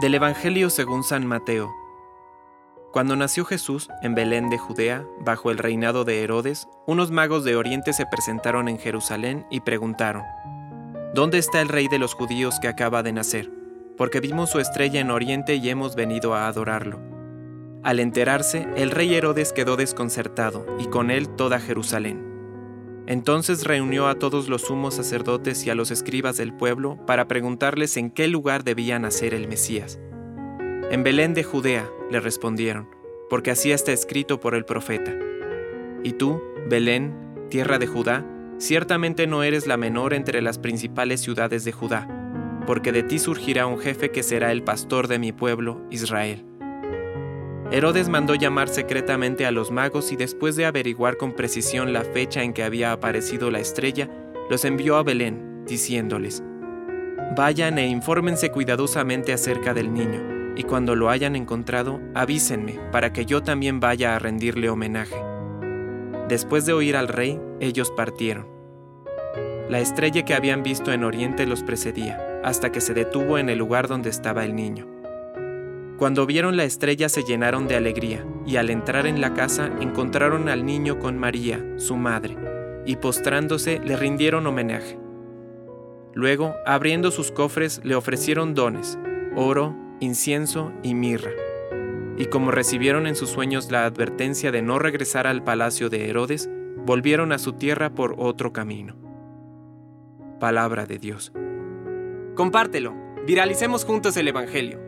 Del Evangelio según San Mateo. Cuando nació Jesús en Belén de Judea, bajo el reinado de Herodes, unos magos de Oriente se presentaron en Jerusalén y preguntaron, ¿Dónde está el rey de los judíos que acaba de nacer? Porque vimos su estrella en Oriente y hemos venido a adorarlo. Al enterarse, el rey Herodes quedó desconcertado, y con él toda Jerusalén. Entonces reunió a todos los sumos sacerdotes y a los escribas del pueblo para preguntarles en qué lugar debía nacer el Mesías. En Belén de Judea, le respondieron, porque así está escrito por el profeta. Y tú, Belén, tierra de Judá, ciertamente no eres la menor entre las principales ciudades de Judá, porque de ti surgirá un jefe que será el pastor de mi pueblo, Israel. Herodes mandó llamar secretamente a los magos y después de averiguar con precisión la fecha en que había aparecido la estrella, los envió a Belén, diciéndoles, Vayan e infórmense cuidadosamente acerca del niño, y cuando lo hayan encontrado, avísenme, para que yo también vaya a rendirle homenaje. Después de oír al rey, ellos partieron. La estrella que habían visto en Oriente los precedía, hasta que se detuvo en el lugar donde estaba el niño. Cuando vieron la estrella se llenaron de alegría, y al entrar en la casa encontraron al niño con María, su madre, y postrándose le rindieron homenaje. Luego, abriendo sus cofres, le ofrecieron dones, oro, incienso y mirra. Y como recibieron en sus sueños la advertencia de no regresar al palacio de Herodes, volvieron a su tierra por otro camino. Palabra de Dios. Compártelo, viralicemos juntos el Evangelio.